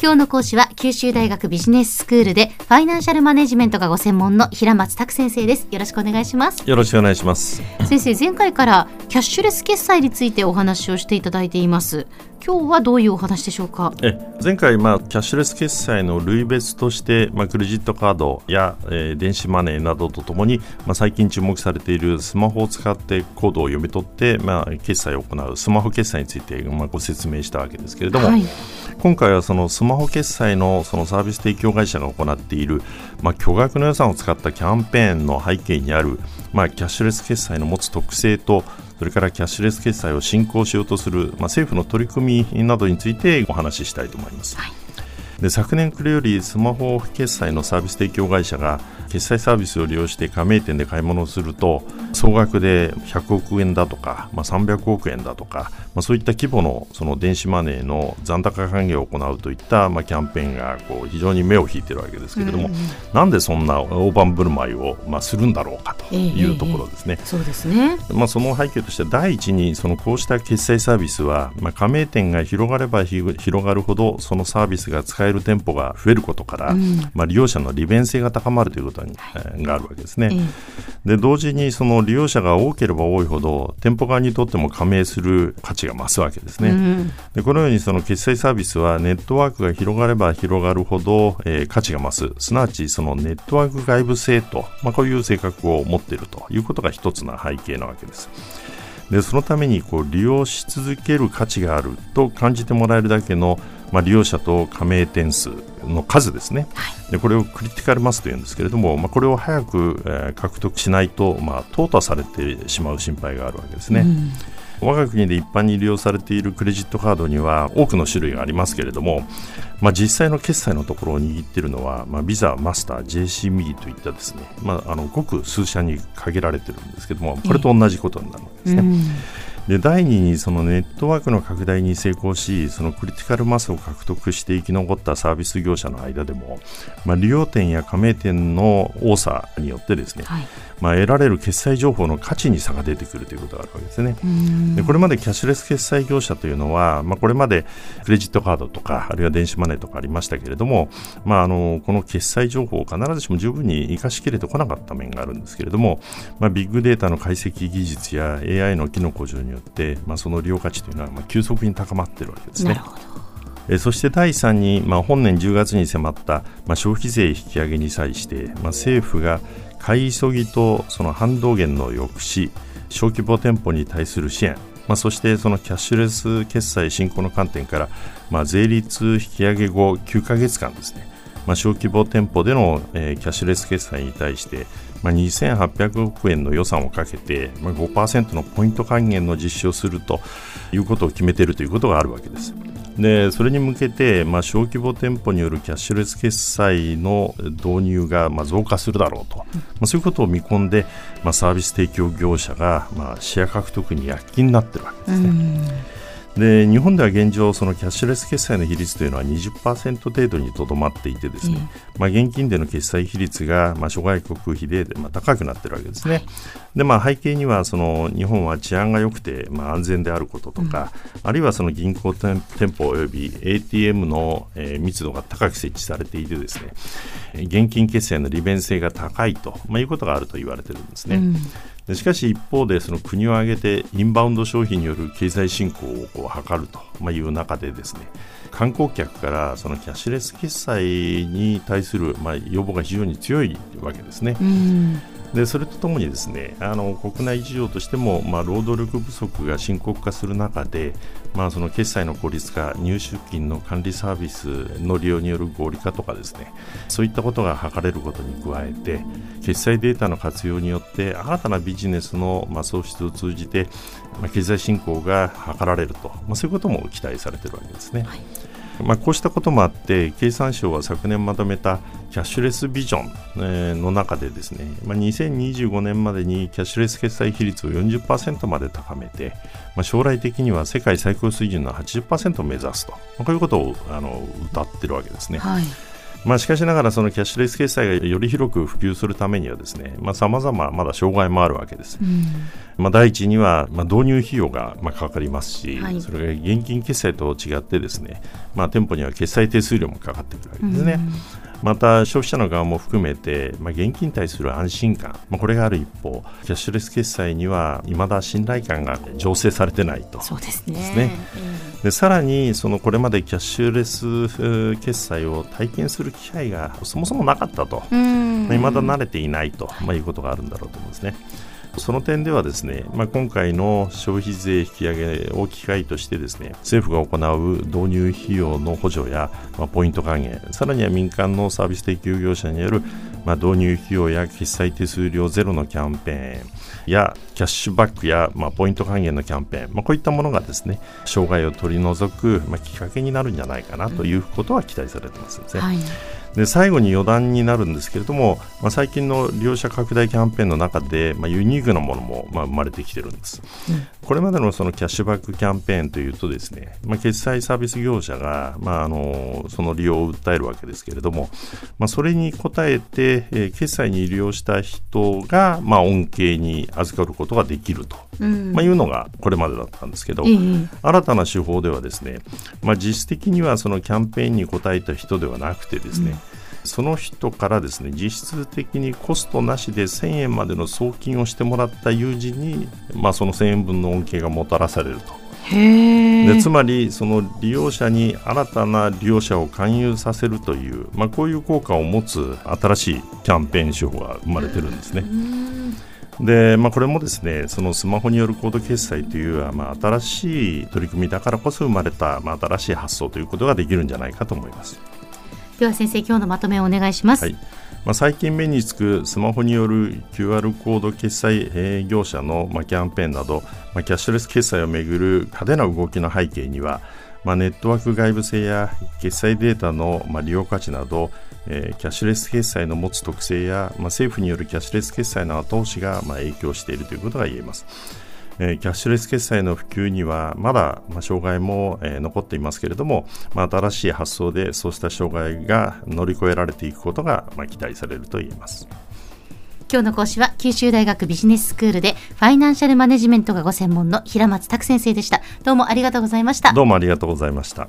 今日の講師は九州大学ビジネススクールでファイナンシャルマネジメントがご専門の平松卓先生です。よろしくお願いします。よろしくお願いします。先生前回からキャッシュレス決済についてお話をしていただいています今日はどういうお話でしょうか？え前回、まあ、キャッシュレス決済の類別として、まあ、クレジットカードや、えー、電子マネーなどとともに、まあ、最近注目されているスマホを使ってコードを読み取って、まあ、決済を行うスマホ決済について、まあ、ご説明したわけですけれども、はい、今回はそのスマホ決済のそのサービス提供会社が行っている、まあ、巨額の予算を使ったキャンペーンの背景にある、まあ、キャッシュレス決済の持つ特性とそれからキャッシュレス決済を進行しようとする、まあ、政府の取り組みなどについてお話ししたいと思います。はいで昨年暮れよりスマホ決済のサービス提供会社が決済サービスを利用して加盟店で買い物をすると総額で100億円だとか、まあ、300億円だとか、まあ、そういった規模のその電子マネーの残高還元を行うといった、まあ、キャンペーンがこう非常に目を引いているわけですけれども、うんうん、なんでそんな大盤振る舞いを、まあ、するんだろうかというところですね。えーえー、そうですねまあ、その背景として第一にそのこうした決済サービスは、まあ、加盟店が広がれば広がるほどそのサービスが使える店舗が増えることから、うん、まあ、利用者の利便性が高まるということに、はい、があるわけですね。で同時にその利用者が多ければ多いほど店舗側にとっても加盟する価値が増すわけですね。うん、でこのようにその決済サービスはネットワークが広がれば広がるほど、えー、価値が増すすなわちそのネットワーク外部性と、まあ、こういう性格を持っているということが一つの背景なわけです。でそのためにこう利用し続ける価値があると感じてもらえるだけのまあ、利用者と加盟店数の数ですね、はい、でこれをクリティカルマスというんですけれども、まあ、これを早く、えー、獲得しないと、まあ、淘汰されてしまう心配があるわけですね。うん我が国で一般に利用されているクレジットカードには多くの種類がありますけれども、まあ、実際の決済のところを握っているのは、まあ、ビザ、マスター、JC ミーといったですね、まあ、あのごく数社に限られているんですけどもこれと同じことになるわけですね。うんで第2にそのネットワークの拡大に成功しそのクリティカルマスを獲得して生き残ったサービス業者の間でも、まあ、利用店や加盟店の多さによってですね、はい、まあ、得られる決済情報の価値に差が出てくるということがあるわけですね。でこれまでキャッシュレス決済業者というのは、まあ、これまでクレジットカードとかあるいは電子マネーとかありましたけれども、まあ、あのこの決済情報を必ずしも十分に生かしきれてこなかった面があるんですけれども、まあ、ビッグデータの解析技術や AI の機能向上によって、まあ、その利用価値というのはまあ急速に高まっているわけですね。えそして第3に、まあ、本年10月に迫った、まあ、消費税引き上げに際して、まあ、政府が買い急ぎとその反動減の抑止小規模店舗に対する支援、まあ、そしてそのキャッシュレス決済進行の観点から、まあ、税率引き上げ後9ヶ月間ですね、まあ、小規模店舗での、えー、キャッシュレス決済に対して、まあ、2800億円の予算をかけて、まあ、5%のポイント還元の実施をするということを決めているということがあるわけです。でそれに向けて、まあ、小規模店舗によるキャッシュレス決済の導入が、まあ、増加するだろうと、まあ、そういうことを見込んで、まあ、サービス提供業者が、まあ、シェア獲得に躍起になっているわけですね。で日本では現状、そのキャッシュレス決済の比率というのは20%程度にとどまっていてですね、まあ、現金での決済比率が、まあ、諸外国比で、まあ、高くなっているわけですね。はい、でまあ、背景にはその日本は治安が良くて、まあ、安全であることとか、うん、あるいはその銀行店舗および ATM の、えー、密度が高く設置されていてですね現金決済の利便性が高いと、まあ、いうことがあると言われているんですね。うんしかし一方でその国を挙げてインバウンド消費による経済振興をこう図るという中でですね観光客からそのキャッシュレス決済に対するまあ要望が非常に強いわけですね。でそれとともにですねあの国内事情としても、まあ、労働力不足が深刻化する中で、まあ、その決済の効率化入出金の管理サービスの利用による合理化とかですねそういったことが図れることに加えて決済データの活用によって新たなビジネスの、まあ、創出を通じて、まあ、経済振興が図られると、まあ、そういうことも期待されているわけですね。はいまあ、こうしたこともあって経産省は昨年まとめたキャッシュレスビジョンの中でですね、まあ、2025年までにキャッシュレス決済比率を40%まで高めて、まあ、将来的には世界最高水準の80%を目指すと、まあ、こういうことをあの歌ってるわけですね。はいまあ、しかしながらそのキャッシュレス決済がより広く普及するためにはですねさまざ、ままだ障害もあるわけです。うん、まあ、第一には、まあ、導入費用がまあかかりますし、はい、それが現金決済と違ってですね、まあ、店舗には決済手数料もかかってくるわけですね。うんまた消費者の側も含めて、まあ、現金に対する安心感、まあ、これがある一方キャッシュレス決済にはいまだ信頼感が醸成されてないと。そうですね。ですね、でさらにそのこれまでキャッシュレス決済を体験する機会がそもそもなかったと、まあ、未だ慣れていないと、まあ、いうことがあるんだろうと思うんですね。その点ではですね、まあ、今回の消費税引き上げを機会としてですね政府が行う導入費用の補助や、まあ、ポイント還元さらには民間のサービス提供業者による、まあ、導入費用や決済手数料ゼロのキャンペーンやキャッシュバックや、まあ、ポイント還元のキャンペーン、まあ、こういったものがですね障害を取り除く、まあ、きっかけになるんじゃないかなということは期待されてますね。はいで最後に余談になるんですけれども、まあ、最近の利用者拡大キャンペーンの中で、まあ、ユニークなものも、まあ、生まれてきてるんです、うん、これまでのそのキャッシュバックキャンペーンというとですね、まあ、決済サービス業者が、まあ、あのその利用を訴えるわけですけれども、まあ、それに応えて、えー、決済に利用した人が、まあ、恩恵に預かることができると、うん、まあ、いうのがこれまでだったんですけど、うん、新たな手法ではですね、まあ、実質的にはそのキャンペーンに応えた人ではなくてですね、その人からですね実質的にコストなしで1000円までの送金をしてもらった友人に、まあ、その1000円分の恩恵がもたらされると。でつまりその利用者に新たな利用者を勧誘させるという、まあ、こういう効果を持つ新しいキャンペーン手法が生まれてるんですね。でまあ、これもですねそのスマホによるコード決済という、まあ、新しい取り組みだからこそ生まれた、まあ、新しい発想ということができるんじゃないかと思います。では先生今日のまとめをお願いします、はいまあ、最近目につくスマホによる QR コード決済業者の、まあ、キャンペーンなど、まあ、キャッシュレス決済をめぐる派手な動きの背景には、まあ、ネットワーク外部性や決済データの、まあ、利用価値など、えー、キャッシュレス決済の持つ特性や、まあ、政府によるキャッシュレス決済の後押しが、まあ、影響しているということが言えます。えキャッシュレス決済の普及にはまだ、ま障害も、え残っていますけれども、ま新しい発想でそうした障害が乗り越えられていくことが、ま期待されると言えます。今日の講師は九州大学ビジネススクールでファイナンシャルマネジメントがご専門の平松卓先生でした。どうもありがとうございました。どうもありがとうございました。